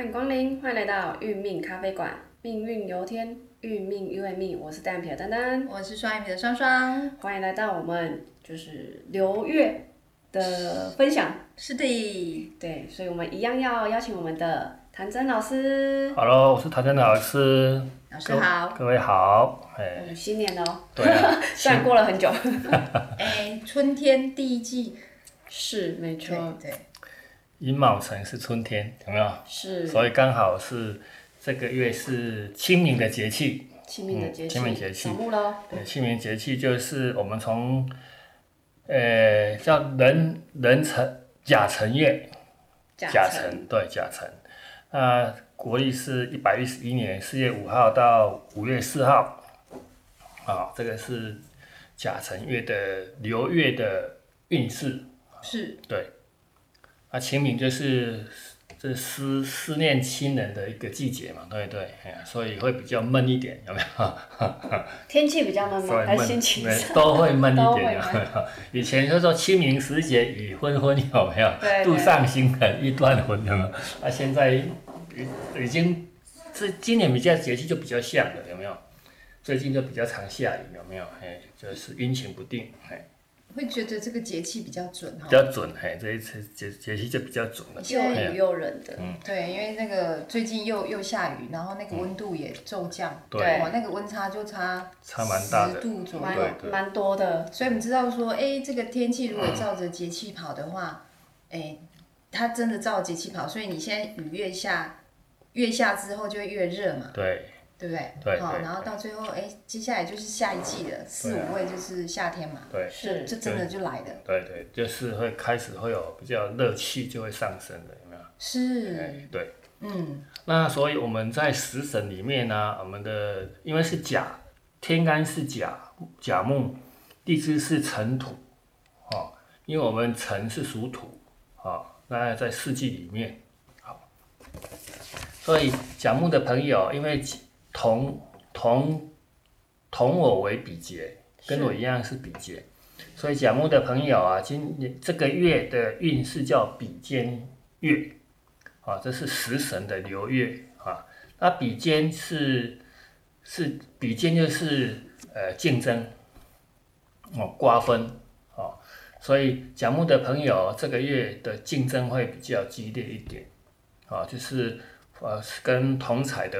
欢迎光临，欢迎来到运命咖啡馆，命运由天，运命由命。我是单眼皮的丹丹，我是双眼皮的双双。欢迎来到我们就是刘月的分享。是的，对，所以我们一样要邀请我们的谭真老师。Hello，我是谭真老师。老师好。各位好，哎，嗯，新年了哦，对啊，虽然过了很久。哎，春天第一季，是，没对错，对，寅卯辰是春天，有没有？是所以刚好是这个月是清明的节气。清明的节气，嗯清明节气。对，清明节气就是我们从，呃，叫壬壬辰甲辰月，甲辰对甲辰，那国历是一百一十一年四月五号到五月四号，啊，这个是甲辰月的流月的运势。是对，啊，清明就是这思思念亲人的一个季节嘛，对不对？哎呀，所以会比较闷一点，有没有？天气比较闷吗？还心情？都会闷一点，有没有？以前就说清明时节雨纷纷，有没有？对对路上行人欲断魂，有没有？啊，现在已已经这今年比较节气就比较像了，有没有？最近就比较常下雨，有没有？哎，就是阴晴不定，哎，会觉得这个节气比较准哈比。较准，嘿，这一次节节气就比较准了。又雨又冷的，对，因为那个最近又又下雨，然后那个温度也骤降，对哇，那个温差就差差蛮大的十度左蛮右。蛮多的。所以我们知道说，哎，这个天气如果照着节气跑的话，哎，它真的照节气跑，所以你现在雨越下，越下之后就会越热嘛。对对不对？好，对好然后到最后，哎，接下来就是下一季的，四五位就是夏天嘛，对是这真的就来的。对对，就是会开始会有比较热气就会上升的，有没有？是，哎，对。嗯，那所以我们在食神里面呢、我们的因为是甲，天干是甲，甲木，地支是辰土，哦，因为我们辰是属土，哦，那在四季里面，好，所以甲木的朋友，因为同同同我为比劫，跟我一样是比劫，所以甲木的朋友啊，今年这个月的运势叫比肩月。啊，这是食神的流月啊。那比肩是是比肩就是呃竞争哦瓜分哦，所以甲木的朋友这个月的竞争会比较激烈一点啊，就是呃跟同彩的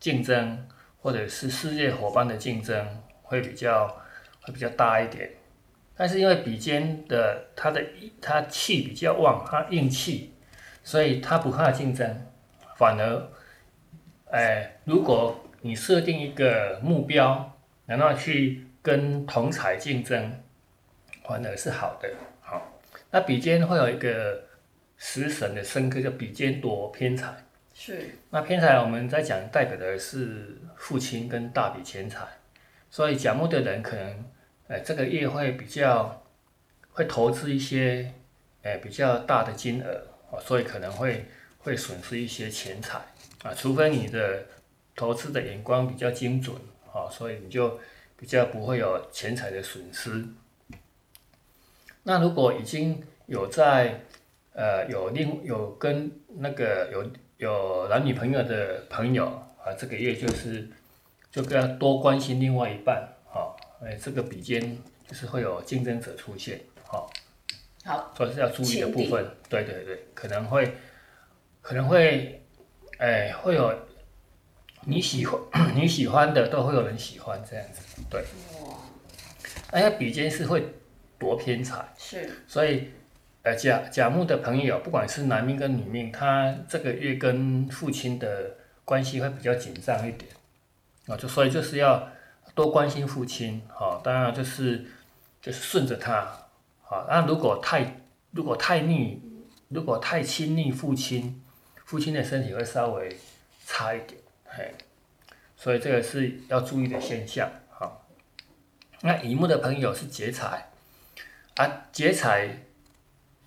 竞争或者是事业伙伴的竞争会比较会比较大一点。但是因为比肩的它的它气比较旺，它硬气。所以他不怕竞争，反而，哎，如果你设定一个目标，然后去跟同彩竞争，反而是好的。好，那比肩会有一个食神的生克，叫比肩夺偏财。是那偏财我们在讲代表的是父亲跟大笔钱财，所以甲木的人可能，哎，这个月会比较会投资一些，哎，比较大的金额。哦，所以可能会会损失一些钱财啊，除非你的投资的眼光比较精准，啊，所以你就比较不会有钱财的损失。那如果已经有在呃有另有跟那个有有男女朋友的朋友啊，这个月就是就要多关心另外一半，啊、哎，这个比肩就是会有竞争者出现，啊、好，所以是要注意的部分，对对对，可能会可能会，哎，会有你喜欢 你喜欢的都会有人喜欢这样子，对。哇，而且比肩是会夺偏财，是。所以呃甲甲木的朋友，不管是男命跟女命，他这个月跟父亲的关系会比较紧张一点，啊，就所以就是要多关心父亲，好、当然就是就是顺着他。好，那如果太如果太逆，如果太亲昵父亲，父亲的身体会稍微差一点，嘿，所以这个是要注意的现象。好，那乙木的朋友是劫财，啊，劫财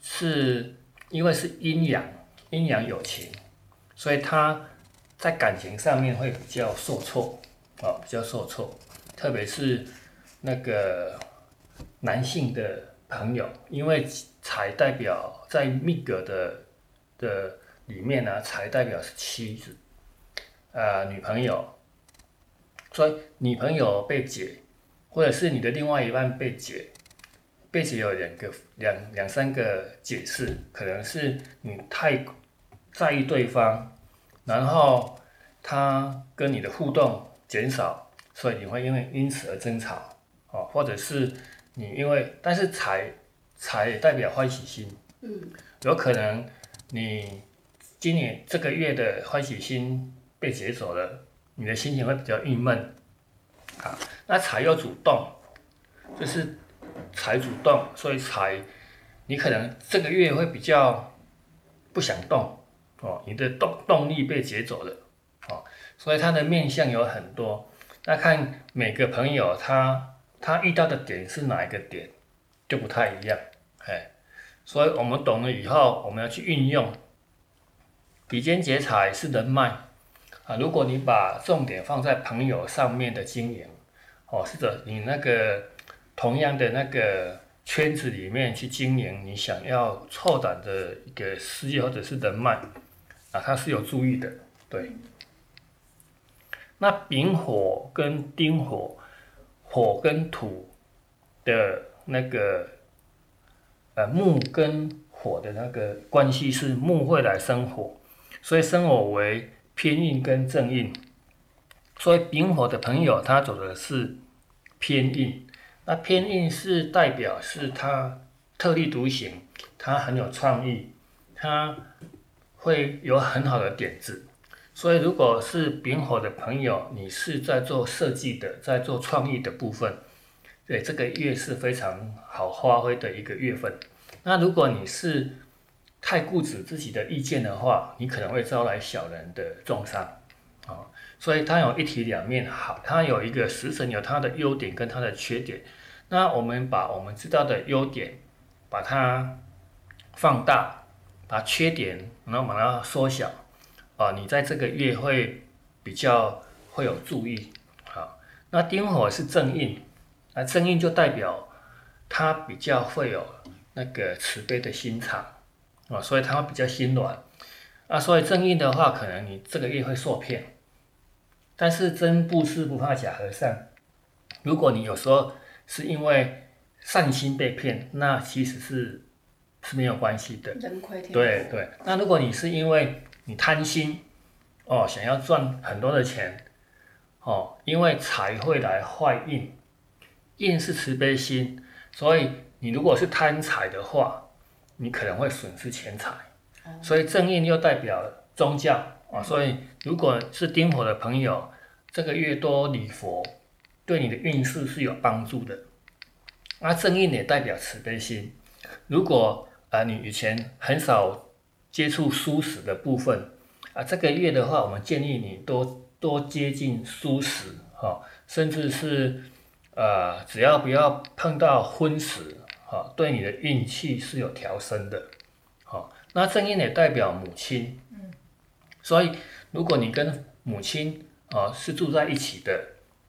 是因为是阴阳，阴阳有情，所以他在感情上面会比较受挫，啊，比较受挫，特别是那个男性的。朋友，因为财代表在命格的的里面呢，财代表是妻子，呃，女朋友，所以女朋友被解，或者是你的另外一半被解，被解有两个两两三个解释，可能是你太在意对方，然后他跟你的互动减少，所以你会因为因此而争吵，哦，或者是你因为，但是财财也代表欢喜心，嗯，有可能你今年这个月的欢喜心被解走了，你的心情会比较郁闷，啊，那财又主动，就是财主动，所以财你可能这个月会比较不想动，哦，你的动动力被劫走了，哦，所以它的面相有很多，那看每个朋友他他遇到的点是哪一个点，就不太一样，哎。所以我们懂了以后，我们要去运用。比肩劫财是人脉啊，如果你把重点放在朋友上面的经营，哦，是的，你那个同样的那个圈子里面去经营，你想要拓展的一个事业或者是人脉啊，它是有注意的，对。那丙火跟丁火，火跟土的那个。呃，木跟火的那个关系是木会来生火，所以生火为偏印跟正印。所以丙火的朋友，他走的是偏印。那偏印是代表是他特立独行，他很有创意，他会有很好的点子。所以如果是丙火的朋友，你是在做设计的，在做创意的部分。对，这个月是非常好发挥的一个月份。那如果你是太固执自己的意见的话，你可能会招来小人的重伤。所以它有一体两面，好，它有一个食神有它的优点跟它的缺点。那我们把我们知道的优点把它放大，把缺点然后把它缩小啊。你在这个月会比较会有注意好，那丁火是正印。那正印就代表他比较会有那个慈悲的心肠啊，所以他会比较心软啊。所以正印的话，可能你这个月会受骗，但是真布施不怕假和尚。如果你有时候是因为善心被骗，那其实是是没有关系的。人亏天对对，那如果你是因为你贪心哦，想要赚很多的钱哦，因为财会来坏印。印是慈悲心，所以你如果是贪财的话，你可能会损失钱财。所以正印又代表宗教啊，所以如果是丁火的朋友，这个月多礼佛，对你的运势是有帮助的。那正印也代表慈悲心。如果啊你以前很少接触素食的部分啊，这个月的话，我们建议你多多接近素食哈，甚至是。呃，只要不要碰到荤食，哈，对你的运气是有调升的，好，那正印也代表母亲，嗯，所以如果你跟母亲啊是住在一起的，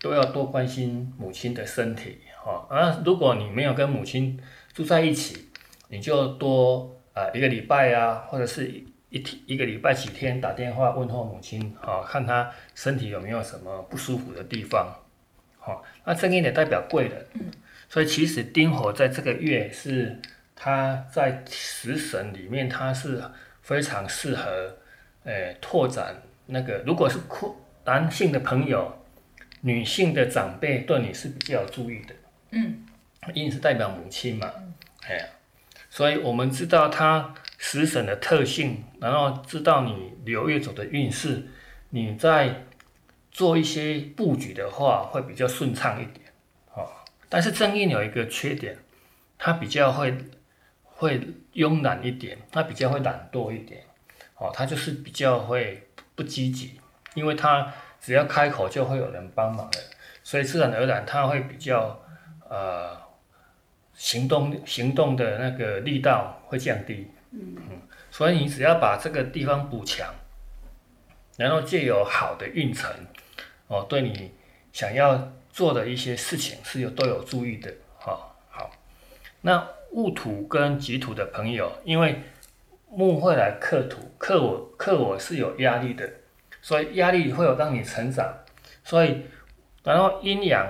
都要多关心母亲的身体，哈，啊，如果你没有跟母亲住在一起，你就多啊一个礼拜啊，或者是一天一个礼拜几天打电话问候母亲，啊，看她身体有没有什么不舒服的地方。好，那正印也代表贵人，所以其实丁火在这个月是他在食神里面，他是非常适合，诶拓展那个，如果是男性的朋友，女性的长辈对你是比较注意的，嗯，印是代表母亲嘛，哎呀，所以我们知道他食神的特性，然后知道你流月走的运势，你在。做一些布局的话，会比较顺畅一点，哦。但是正印有一个缺点，它比较会会慵懒一点，它比较会懒惰一点，哦，它就是比较会不积极，因为他只要开口就会有人帮忙的，所以自然而然他会比较呃行动行动的那个力道会降低，嗯嗯，所以你只要把这个地方补强，然后借有好的运程。哦，对你想要做的一些事情是有都有注意的，哈好。那戊土跟己土的朋友，因为木会来克土，克我克我是有压力的，所以压力会有让你成长，所以然后阴阳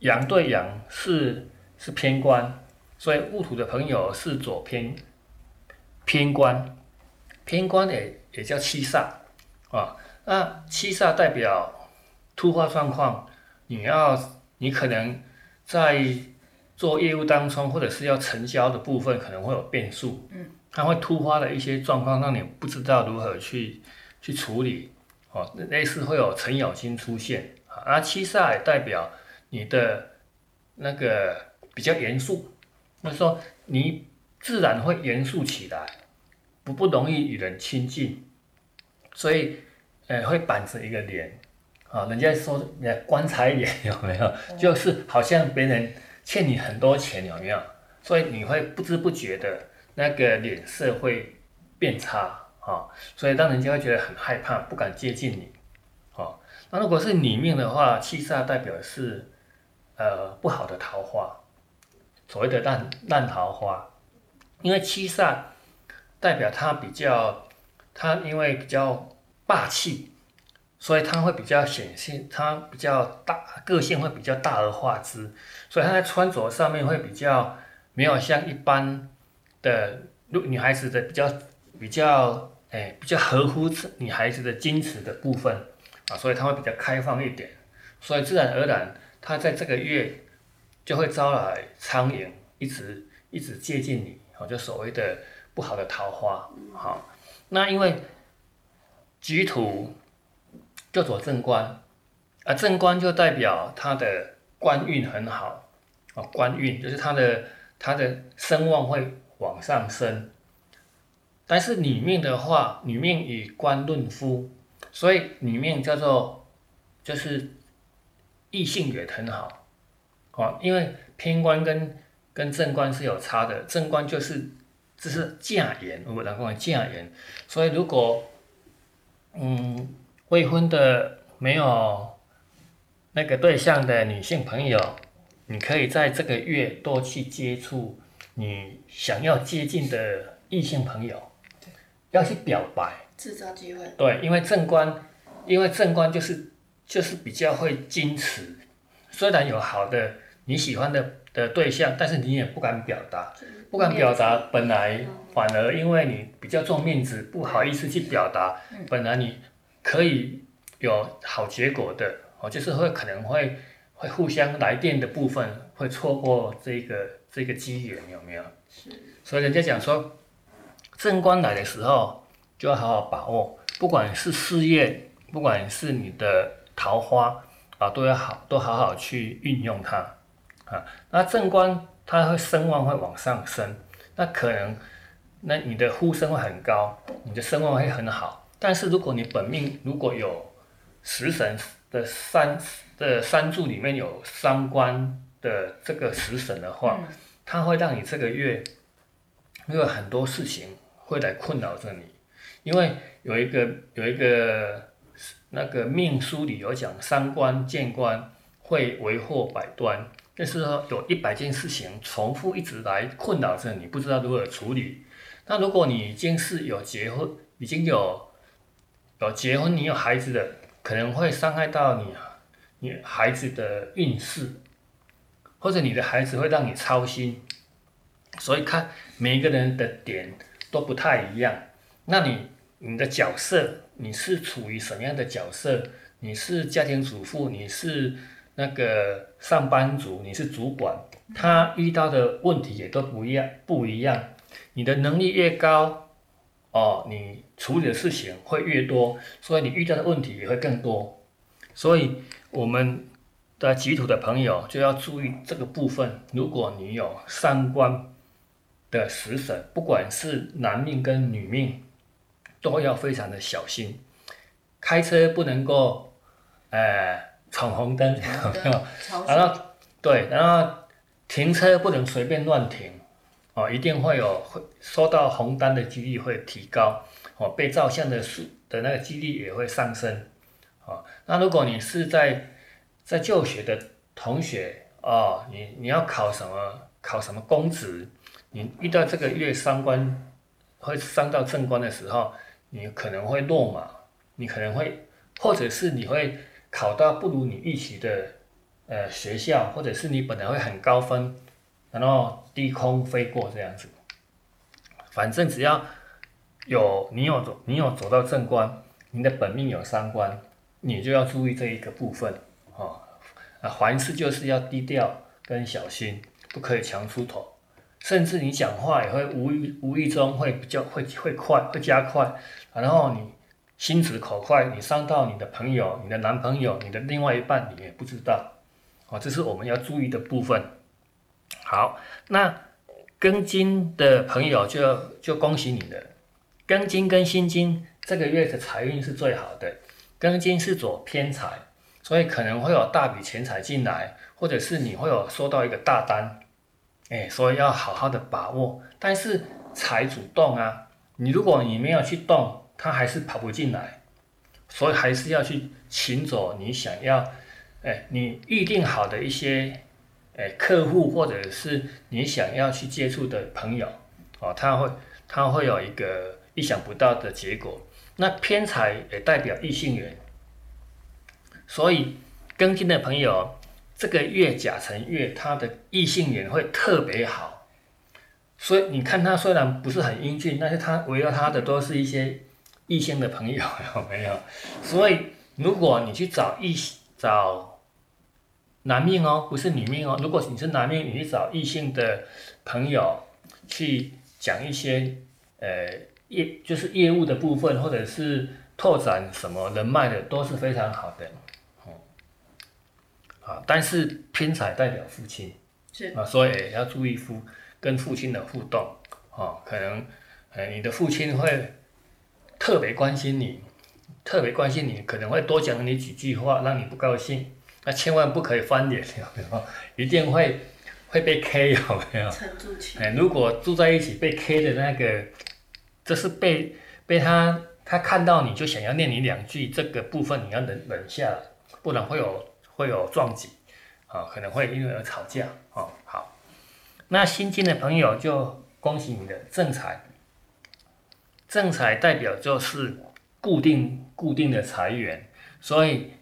阳对阳是是偏官，所以戊土的朋友是左偏偏官，偏官也也叫七煞啊，那七煞代表突发状况，你要你可能在做业务当中，或者是要成交的部分，可能会有变数。嗯，它会突发的一些状况，让你不知道如何去去处理。哦，类似会有程咬金出现。啊，七煞也代表你的那个比较严肃，就是说你自然会严肃起来，不不容易与人亲近，所以呃会板着一个脸。啊，人家说你棺材脸 有没有？就是好像别人欠你很多钱有没有？所以你会不知不觉的那个脸色会变差啊，所以让人家会觉得很害怕，不敢接近你。啊，那如果是里面的话，七煞代表是呃不好的桃花，所谓的烂烂桃花，因为七煞代表他比较，他因为比较霸气。所以他会比较显性，他比较大个性会比较大而化之，所以他在穿着上面会比较没有像一般的女女孩子的比较比较哎比较合乎女孩子的矜持的部分啊，所以他会比较开放一点，所以自然而然他在这个月就会招来苍蝇，一直一直接近你，哦，就所谓的不好的桃花，好，那因为局土。就走正官，啊，正官就代表他的官运很好，啊，官运就是他的他的声望会往上升。但是女命的话，女命以官论夫，所以女命叫做就是异性缘很好，啊，因为偏官跟跟正官是有差的，正官就是只是嫁缘，我们讲嫁缘，所以如果嗯。未婚的没有那个对象的女性朋友，你可以在这个月多去接触你想要接近的异性朋友，要去表白，制造机会。对，因为正官，因为正官就是就是比较会矜持，虽然有好的你喜欢的的对象，但是你也不敢表达，不敢表达，本来反而因为你比较重面子，不好意思去表达，本来你。可以有好结果的哦，就是会可能会会互相来电的部分会错过这个这个机缘有没有？是。所以人家讲说，正官来的时候就要好好把握，不管是事业，不管是你的桃花啊，都要好都好好去运用它啊。那正官它会声望会往上升，那可能那你的呼声会很高，你的声望会很好。但是如果你本命如果有食神的三的三柱里面有三官的这个食神的话，它会让你这个月因为很多事情会来困扰着你，因为有一个有一个那个命书里有讲三官见官会为祸百端，就是说有一百件事情重复一直来困扰着你，不知道如何处理。那如果你已经是有结婚，已经有有结婚，你有孩子的，可能会伤害到你，你孩子的运势，或者你的孩子会让你操心，所以看每一个人的点都不太一样。那你你的角色，你是处于什么样的角色？你是家庭主妇，你是那个上班族，你是主管，他遇到的问题也都不一样，不一样。你的能力越高。哦，你处理的事情会越多，所以你遇到的问题也会更多。所以我们的集土的朋友就要注意这个部分。如果你有三观的食神，不管是男命跟女命，都要非常的小心。开车不能够，呃，闯红灯，有没有？然后对，然后停车不能随便乱停。哦，一定会有会收到红单的几率会提高，哦，被照相的数的那个几率也会上升，哦，那如果你是在在就学的同学，哦，你你要考什么考什么公职，你遇到这个月三官会伤到正官的时候，你可能会落马，你可能会，或者是你会考到不如你预期的呃学校，或者是你本来会很高分，然后低空飞过这样子。反正只要有你有走，你有走到正官，你的本命有三官，你就要注意这一个部分哦。啊，凡事就是要低调跟小心，不可以强出头。甚至你讲话也会无意无意中会比较会会快会加快，然后你心直口快，你伤到你的朋友、你的男朋友、你的另外一半，你也不知道，哦，这是我们要注意的部分。好，那庚金的朋友就就恭喜你了，庚金跟辛金这个月的财运是最好的，庚金是走偏财，所以可能会有大笔钱财进来，或者是你会有收到一个大单。哎，所以要好好的把握，但是财主动啊，你如果你没有去动，他还是跑不进来，所以还是要去请走你想要，哎，你预定好的一些，哎，客户或者是你想要去接触的朋友，哦，他会他会有一个意想不到的结果。那偏财也代表异性缘，所以跟进的朋友。这个月甲辰月，他的异性缘会特别好，所以你看他虽然不是很英俊，但是他围绕他的都是一些异性的朋友，有没有？所以如果你去找异找男命哦，不是女命哦。如果你是男命，你去找异性的朋友去讲一些呃业，就是业务的部分，或者是拓展什么人脉的，都是非常好的。啊，但是偏财代表父亲，是啊，所以要注意父跟父亲的互动，啊，可能，呃，你的父亲会特别关心你，特别关心你，可能会多讲你几句话，让你不高兴，那千万不可以翻脸，有没有？一定会会被 K，有没有？沉住气。哎，如果住在一起被 K 的那个，这是被被他他看到你就想要念你两句，这个部分你要忍忍下来，不然会有。会有撞击，啊，可能会因为而吵架，哦，好，那新进的朋友就恭喜你的正财，正财代表就是固定固定的财源，所以，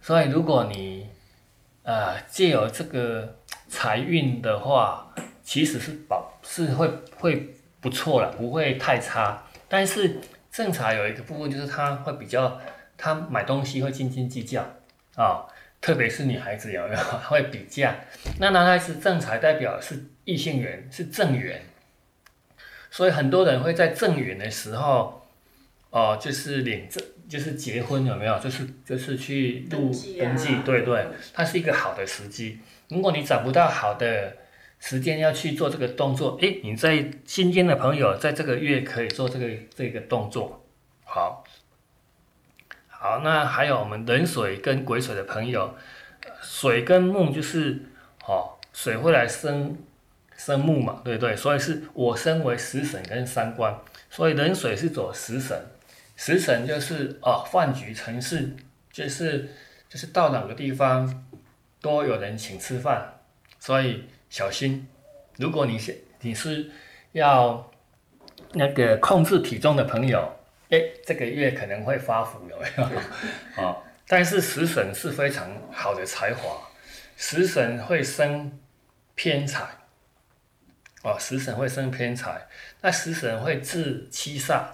所以如果你，啊，借由这个财运的话，其实是保是会会不错了，不会太差，但是正财有一个部分就是他会比较，他买东西会斤斤计较。啊，特别是女孩子有没有会比价？那男孩子正财代表是异性缘，是正缘，所以很多人会在正缘的时候，哦，就是领证，就是结婚有没有？就是就是去登登记，对对，它是一个好的时机。如果你找不到好的时间要去做这个动作，诶，你在新间的朋友在这个月可以做这个这个动作，好。好，那还有我们壬水跟癸水的朋友，水跟木就是，哦，水会来生生木嘛，对对？所以是我身为食神跟三官，所以壬水是走食神，食神就是哦饭局城市，就是就是到哪个地方都有人请吃饭，所以小心，如果你是你是要那个控制体重的朋友。哎，这个月可能会发福，有没有？啊，但是食神是非常好的才华，食神会生偏财，哦，食神会生偏财，那食神会治七煞，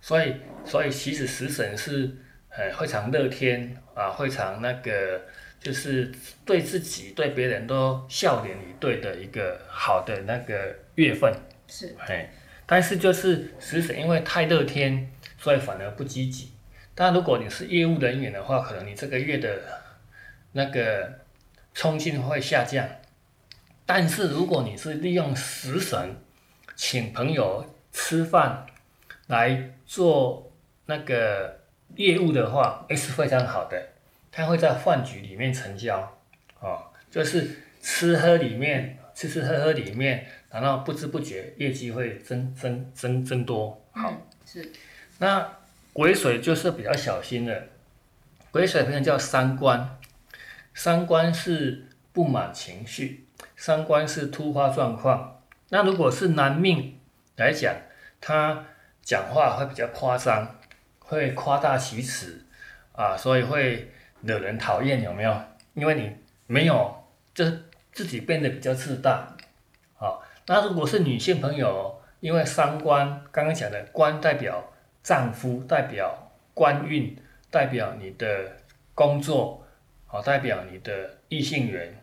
所以，所以其实食神是呃非常乐天啊，非常那个就是对自己对别人都笑脸以对的一个好的那个月份，是，哎，但是就是食神因为太乐天。所以反而不积极。但如果你是业务人员的话，可能你这个月的那个冲劲会下降。但是如果你是利用食神请朋友吃饭来做那个业务的话，也是非常好的。他会在饭局里面成交，哦，就是吃喝里面吃吃喝喝里面，然后不知不觉业绩会增增增增多。好，是。那癸水就是比较小心的，癸水朋友叫三观，三观是不满情绪，三观是突发状况。那如果是男命来讲，他讲话会比较夸张，会夸大其词啊，所以会惹人讨厌，有没有？因为你没有，就是自己变得比较自大，好。那如果是女性朋友，因为三观刚刚讲的官代表丈夫，代表官运，代表你的工作，好，代表你的异性缘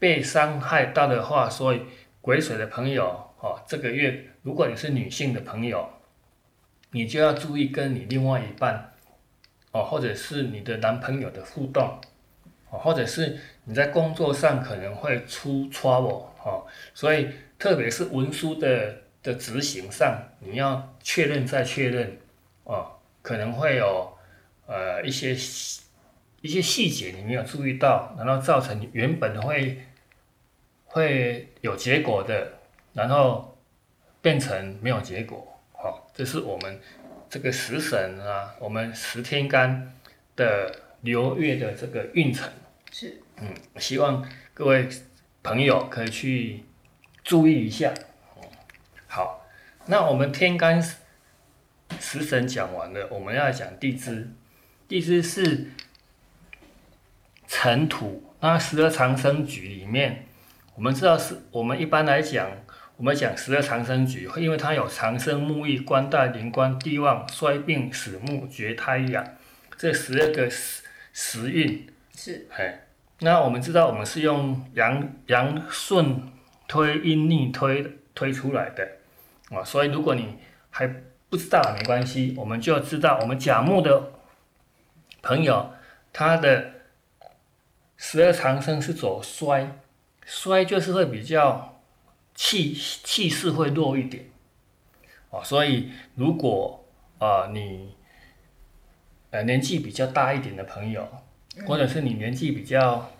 被伤害到的话，所以癸水的朋友，哦，这个月如果你是女性的朋友，你就要注意跟你另外一半，哦，或者是你的男朋友的互动，哦，或者是你在工作上可能会出 trouble，哦，所以。特别是文书的的执行上，你要确认再确认，哦，可能会有呃一些一些细节你没有注意到，然后造成原本会会有结果的，然后变成没有结果，好，这是我们这个食神啊，我们十天干的流月的这个运程。是，嗯，希望各位朋友可以去。注意一下，好，那我们天干食神讲完了，我们要讲地支。地支是尘土，那十二长生局里面，我们知道是，我们一般来讲，我们讲十二长生局，因为它有长生木易、官带临官、地旺衰病死木绝胎养这十二个时时运。是，哎，那我们知道，我们是用阳阳顺。推阴逆推推出来的啊，所以如果你还不知道没关系，我们就知道我们甲木的朋友，他的十二长生是走衰，衰就是会比较气气势会弱一点啊，所以如果啊你呃年纪比较大一点的朋友，或者是你年纪比较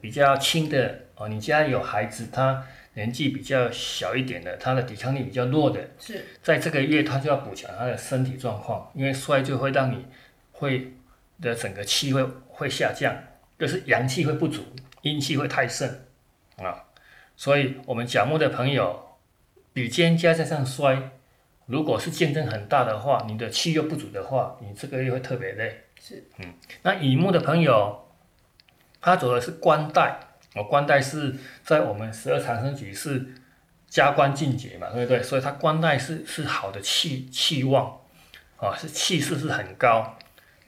比较轻的。哦，你家有孩子，他年纪比较小一点的，他的抵抗力比较弱的，是在这个月他就要补强他的身体状况，因为衰就会让你会的整个气会会下降，就是阳气会不足，阴气会太盛啊，所以我们甲木的朋友，比肩加上衰，如果是竞争很大的话，你的气又不足的话，你这个月会特别累。是，嗯，那乙木的朋友，他走的是官带。我官带是在我们十二长生局是加官进爵嘛，对不对？所以它官带是是好的气气旺，啊，是气势是很高。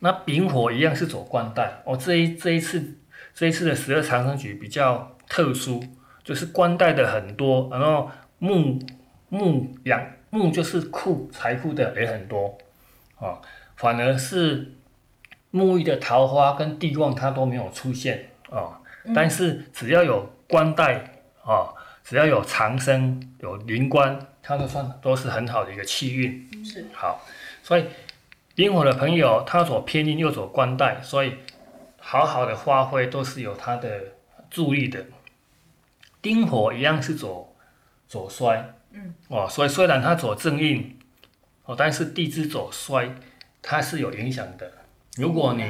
那丙火一样是走官带，哦，这一这一次这一次的十二长生局比较特殊，就是官带的很多，然后木木养木就是库财富的也很多，啊，反而是木易的桃花跟地旺它都没有出现，啊。但是只要有官带啊，只要有长生有灵官，它都算都是很好的一个气运。是好，所以丁火的朋友，他走偏印又走官带，所以好好的发挥都是有他的助力的。丁火一样是走走衰，嗯，哦，所以虽然他走正印，哦，但是地支走衰，它是有影响的。如果你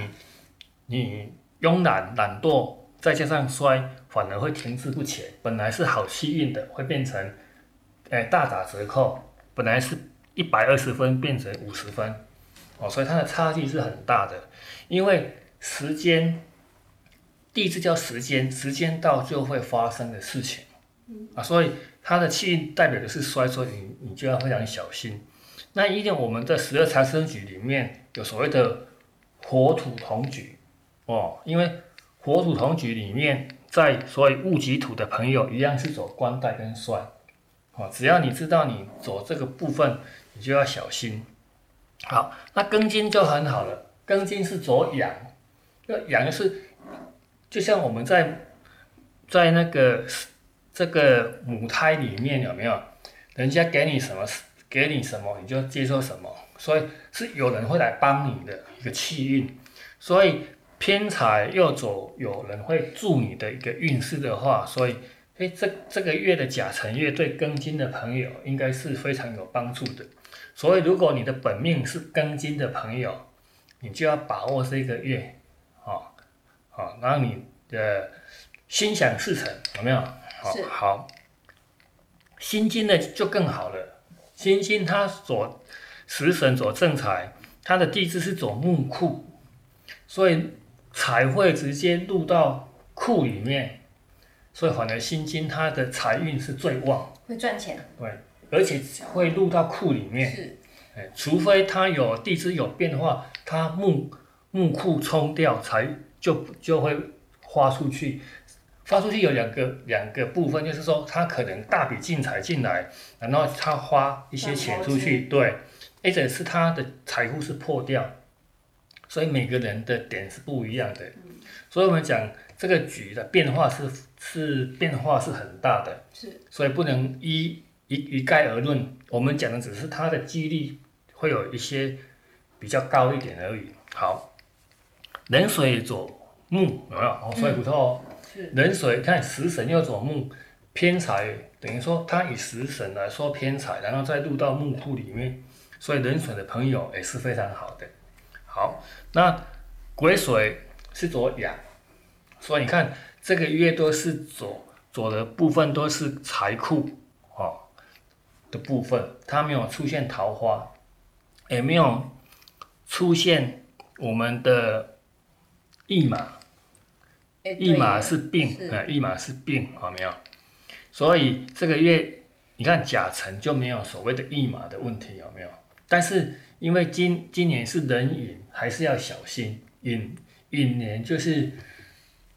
你慵懒懒惰。再加上衰，反而会停滞不前。本来是好气运的，会变成，哎，大打折扣。本来是一百二十分，变成五十分，哦，所以它的差距是很大的。因为时间，地支叫时间，时间到就会发生的事情，啊，所以它的气运代表的是衰，所以你你就要非常小心。那一定我们的十二财生局里面有所谓的火土同局，哦，因为。火土同局里面，在所谓戊己土的朋友一样是走官带跟衰，哦，只要你知道你走这个部分，你就要小心。好，那庚金就很好了，庚金是走阳，那阳是就像我们在在那个这个母胎里面有没有？人家给你什么，给你什么你就接受什么，所以是有人会来帮你的一个气运，所以。偏财又走，有人会助你的一个运势的话，所以，哎，这这个月的甲辰月对庚金的朋友应该是非常有帮助的。所以，如果你的本命是庚金的朋友，你就要把握这个月，啊，好，然后你的心想事成，有没有？好，好，心金呢就更好了，辛金它所食神左正财，它的地支是走木库，所以财会直接入到库里面，所以反而心经它的财运是最旺，会赚钱，对，而且会入到库里面。是。哎，除非它有地支有变的话，它木木库冲掉才就就会花出去。发出去有两个两个部分，就是说它可能大笔进财进来，然后他花一些钱出去，对，或者是他的财富是破掉，所以每个人的点是不一样的。所以我们讲这个局的变化是是变化是很大的，是所以不能一一一概而论。我们讲的只是它的几率会有一些比较高一点而已。好，冷水左木有没有？哦，所以不错哦。是壬水看食神又走木，偏财等于说它以食神来说偏财，然后再入到木库里面，所以壬水的朋友也是非常好的。好，那癸水是左阳，所以你看这个月都是左左的部分都是财库哦的部分，它没有出现桃花，也没有出现我们的驿马。哎驿马是病，是呃，驿马是病，好没有？所以这个月你看甲辰就没有所谓的驿马的问题，有没有？但是因为今今年是壬寅，还是要小心。寅寅年就是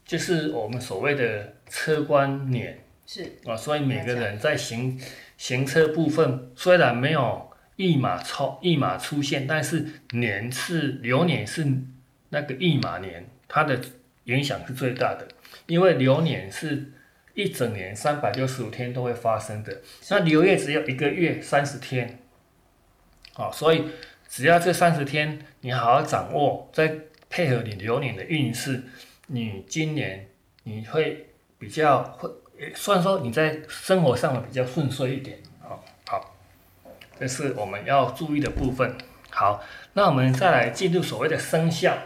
就是我们所谓的车官年是。啊，所以每个人在行行车部分虽然没有驿马出驿马出现，但是年是流年是那个驿马年，它的影响是最大的，因为流年是一整年三百六十五天都会发生的，那流月只有一个月三十天，啊，所以只要这三十天你好好掌握，再配合你流年的运势，你今年你会比较会，也算说你在生活上会比较顺遂一点，好，好，这是我们要注意的部分。好，那我们再来进入所谓的生肖。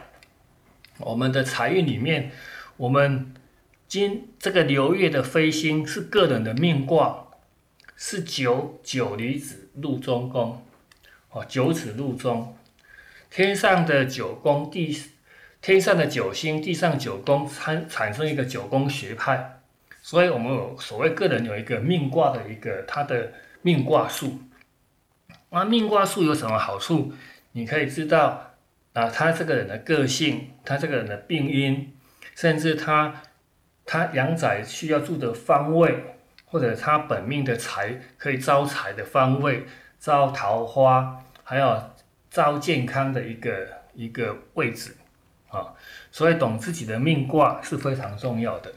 我们的财运里面，我们今这个流月的飞星是个人的命卦，是九九离子入中宫，哦，九子入中，天上的九宫地，天上的九星，地上九宫产产生一个九宫学派，所以我们有所谓个人有一个命卦的一个他的命卦术，那命卦术有什么好处？你可以知道。啊，他这个人的个性，他这个人的病因，甚至他他阳宅需要住的方位，或者他本命的财可以招财的方位，招桃花，还有招健康的一个一个位置啊，所以懂自己的命卦是非常重要的。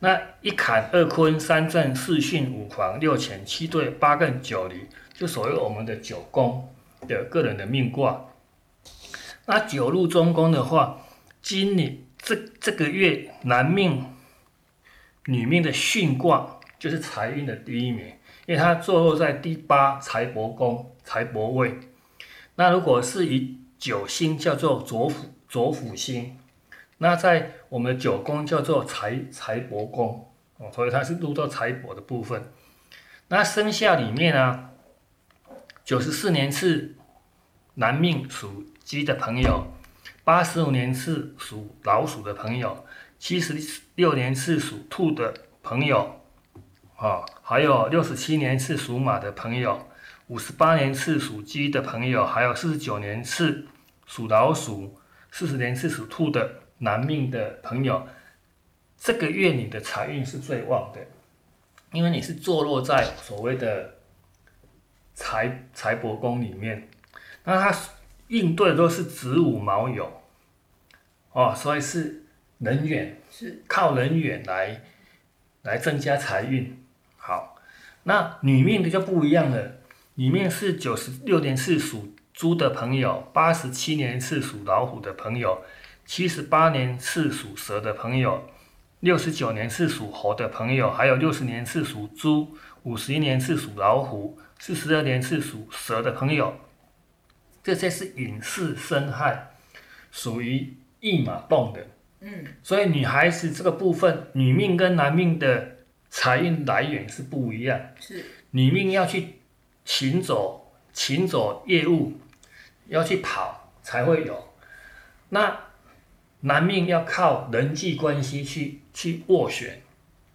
那一坎二坤三震四巽五黄六乾七兑八艮九离，就所谓我们的九宫的个人的命卦。那九入中宫的话，今年这这个月男命、女命的巽卦就是财运的第一名，因为它坐落在第八财帛宫、财帛位。那如果是以九星叫做左辅左辅星，那在我们的九宫叫做财财帛宫哦，所以它是入到财帛的部分。那生肖里面呢，九十四年是男命属鸡的朋友，八十五年是属老鼠的朋友，七十六年是属兔的朋友，啊，还有六十七年是属马的朋友，五十八年是属鸡的朋友，还有四十九年是属老鼠，四十年是属兔的男命的朋友，这个月你的财运是最旺的，因为你是坐落在所谓的财财帛宫里面，那它应对的都是子午卯酉，哦，所以是人缘，是靠人缘来来增加财运。好，那女命的就不一样了，女命是九十六年是属猪的朋友，八十七年是属老虎的朋友，七十八年是属蛇的朋友，六十九年是属猴的朋友，还有六十年是属猪，五十一年是属老虎，四十二年是属蛇的朋友。这些是隐士生害，属于驿马动的。嗯，所以女孩子这个部分，女命跟男命的财运来源是不一样。是女命要去勤走勤走业务，要去跑才会有。那男命要靠人际关系去去斡旋，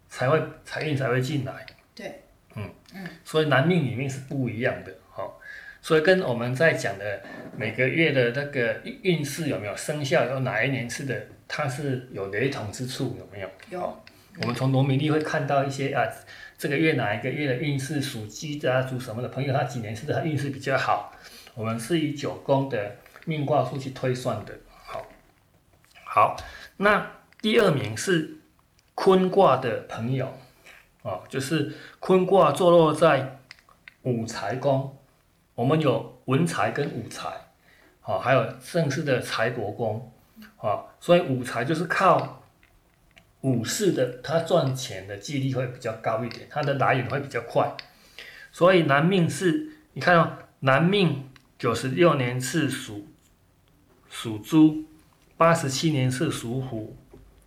才会财运才会进来。对，嗯嗯，所以男命女命是不一样的，好、所以跟我们在讲的每个月的那个运势有没有生肖有哪一年次的，它是有雷同之处有没有？有，我们从农民历会看到一些啊，这个月哪一个月的运势属鸡的啊，属什么的朋友，他几年次的他运势比较好。我们是以九宫的命卦数去推算的。好，好，那第二名是坤卦的朋友，啊，就是坤卦坐落在五财宫，我们有文财跟武财，啊，还有正式的财帛宫，啊，所以武财就是靠武士的他赚钱的几率会比较高一点，他的来源会比较快，所以男命是，你看哦，男命九十六年是属属猪，八十七年是属虎，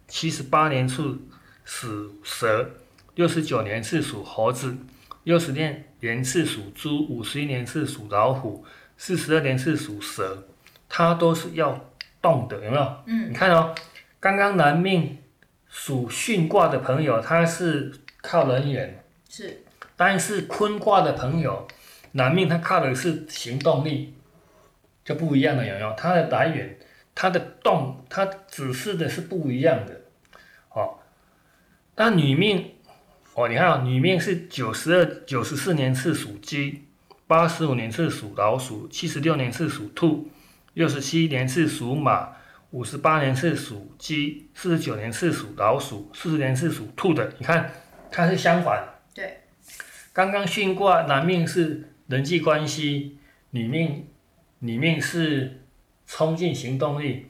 七十八年是属蛇，六十九年是属猴子，六十年年是属猪，五十一年是属老虎，四十二年是属蛇，它都是要动的，有没有？嗯，你看哦，刚刚男命属巽卦的朋友，他是靠人缘，是，但是坤卦的朋友，男命他靠的是行动力，就不一样了，有没有？他的来源，他的动，他指示的是不一样的，哦。那女命，哦，你看啊、女命是九十二、九十四年是属鸡，八十五年是属老鼠，七十六年是属兔，六十七年是属马，五十八年是属鸡，四十九年是属老鼠，四十年是属兔的。你看，它是相反。对，刚刚巽卦男命是人际关系，女命女命是冲劲行动力。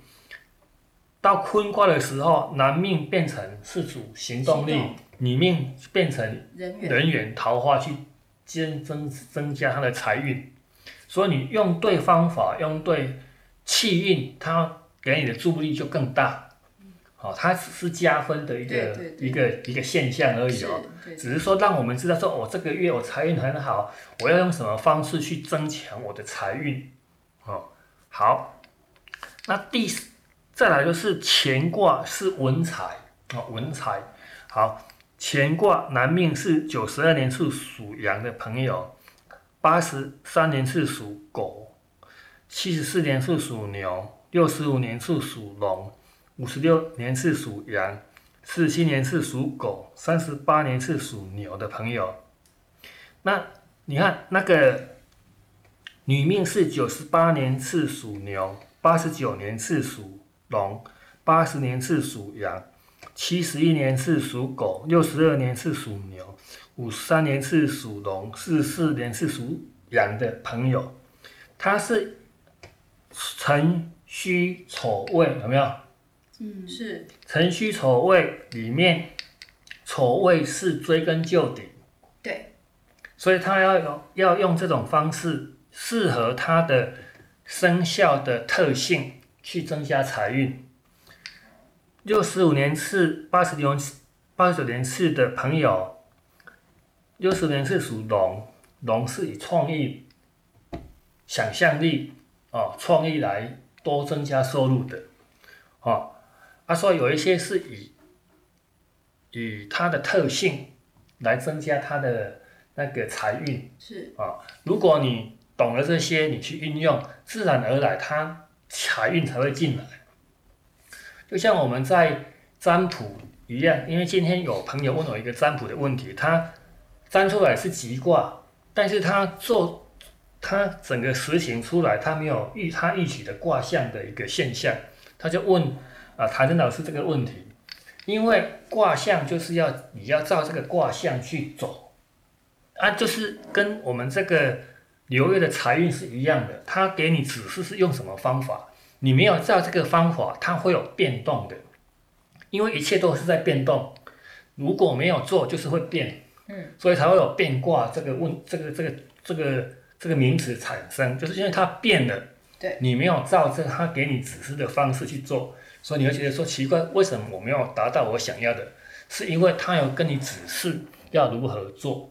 到坤卦的时候，男命变成是主行动力，动女命变成人缘，人缘桃花去增增增加他的财运，所以你用对方法，用对气运，它给你的助力就更大。好、它只是加分的一个一个一个现象而已是哦。，对，只是说让我们知道说，我、这个月我财运很好，我要用什么方式去增强我的财运。哦，好，那第再来就是乾卦是文财哦，文财好，乾卦男命是九十二年是属羊的朋友，八十三年是属狗，七十四年是属牛，六十五年是属龙，五十六年是属羊，四十七年是属狗，三十八年是属牛的朋友。那你看那个女命是九十八年是属牛，八十九年是属龙，八十年是属羊，七十一年是属狗，六十二年是属牛，五十三年是属龙，四十四年是属羊的朋友，他是成戌丑未，有没有？嗯，是，辰戌丑未里面，丑未是追根究底，对，所以他要有要用这种方式，适合他的生肖的特性去增加财运。六十五年次、八十年、八十九年次的朋友，六十年是属龙，龙是以创意、想象力哦，创意来多增加收入的，哦，啊，所以有一些是以以它的特性来增加它的那个财运。是啊，如果你懂了这些，你去运用，自然而然它财运才会进来。就像我们在占卜一样，因为今天有朋友问我一个占卜的问题，他占出来是吉卦，但是他做他整个实行出来，他没有预他预期的卦象的一个现象，他就问啊谭真老师这个问题，因为卦象就是要你要照这个卦象去走，啊，就是跟我们这个流月的财运是一样的，他给你指示是用什么方法，你没有照这个方法，它会有变动的，因为一切都是在变动，如果没有做，就是会变，嗯，所以才会有变卦这个问这个这个这个这个名词产生，就是因为它变了，对，你没有照着他给你指示的方式去做，所以你会觉得说奇怪，为什么我没有达到我想要的？是因为他有跟你指示要如何做，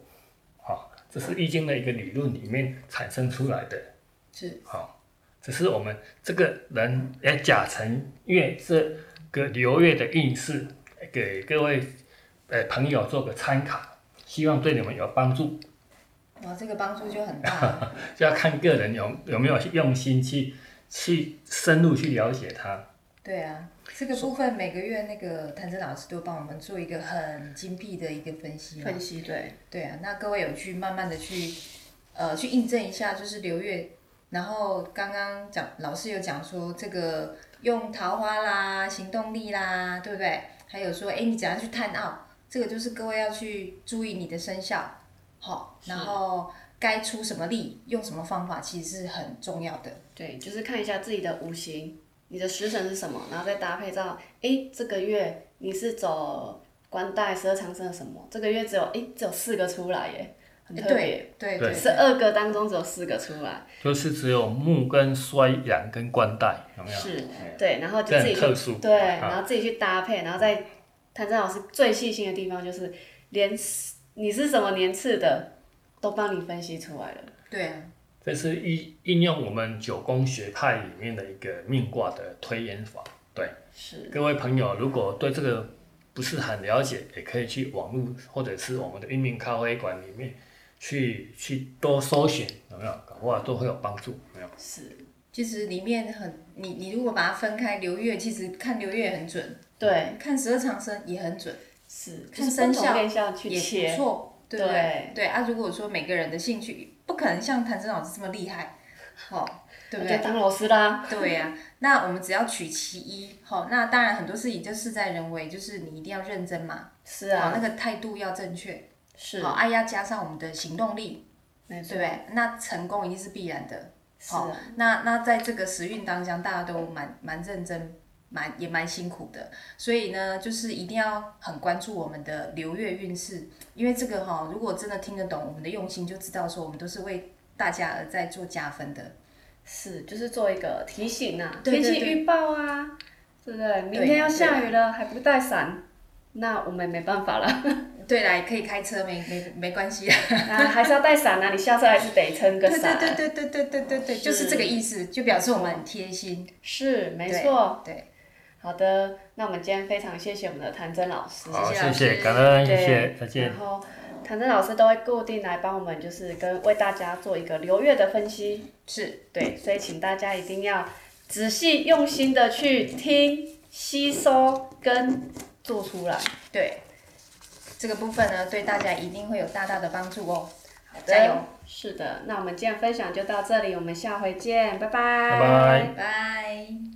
好，这是易经的一个理论里面产生出来的。是，好，只是我们这个人哎甲辰月这个流月的运势，给各位呃朋友做个参考，希望对你们有帮助。哇，这个帮助就很大。就要看个人有有没有用心去去深入去了解它。对啊，这个部分每个月那个谭真老师都帮我们做一个很精辟的一个分析。分析对，对啊，那各位有去慢慢的去，呃，去印证一下，就是流月。然后刚刚讲老师有讲说这个用桃花啦、行动力啦，对不对？还有说，哎，你怎样去探奥，这个就是各位要去注意你的生肖，好，然后该出什么力，用什么方法，其实是很重要的。对，就是看一下自己的五行，你的时辰是什么，然后再搭配到，哎，这个月你是走官带十二长生的什么？这个月只有哎只有四个出来耶，很特别，对对对，十二个当中只有四个出来，就是只有木跟衰阳跟冠带，有没有？是哎对，然后就自己去很特殊。对，啊然后自己去搭配，然后再谭正老师最细心的地方就是连你是什么年次的都帮你分析出来了，对啊，这是应应用我们九宫学派里面的一个命卦的推演法。对，是。各位朋友如果对这个不是很了解，也可以去网络或者是我们的运命咖啡馆里面去去多搜寻，有没有？搞不好都会有帮助，有没有？是，其实里面很，你你如果把它分开流月，其实看流月很准，对，看十二长生也很准，是，看生肖面向去也切不，错，对对对？啊，如果说每个人的兴趣不可能像谭真老师这么厉害，好、对不对？当老师啦，对呀、那我们只要取其一，好、那当然很多事情就事在人为，就是你一定要认真嘛，是啊，那个态度要正确，是好，，啊呀加上我们的行动力，对不，对？那成功一定是必然的。好那那在这个时运当中，大家都蛮蛮认真，蛮也蛮辛苦的，所以呢，就是一定要很关注我们的流月运势，因为这个哈、如果真的听得懂我们的用心，就知道说我们都是为大家而在做加分的。是，就是做一个提醒啊，天气预报啊，对不对？明天要下雨了，还不带伞，那我们没办法了，对啦，也可以开车，没没没关系啊。啊，还是要带伞啊，你下车还是得撑个对伞，对对对对对对对对，就是这个意思，就表示我们很贴心。是，没对错。对，好的，那我们今天非常谢谢我们的谭真老师，好，谢老谢感恩，谢对谢，再见然。后谭真老师都会固定来帮我们，就是跟为大家做一个流月的分析。是，对，所以请大家一定要仔细用心的去听、吸收跟做出来。对，这个部分呢，对大家一定会有大大的帮助哦。好的加油！是的，那我们今天分享就到这里，我们下回见，拜拜。拜拜拜。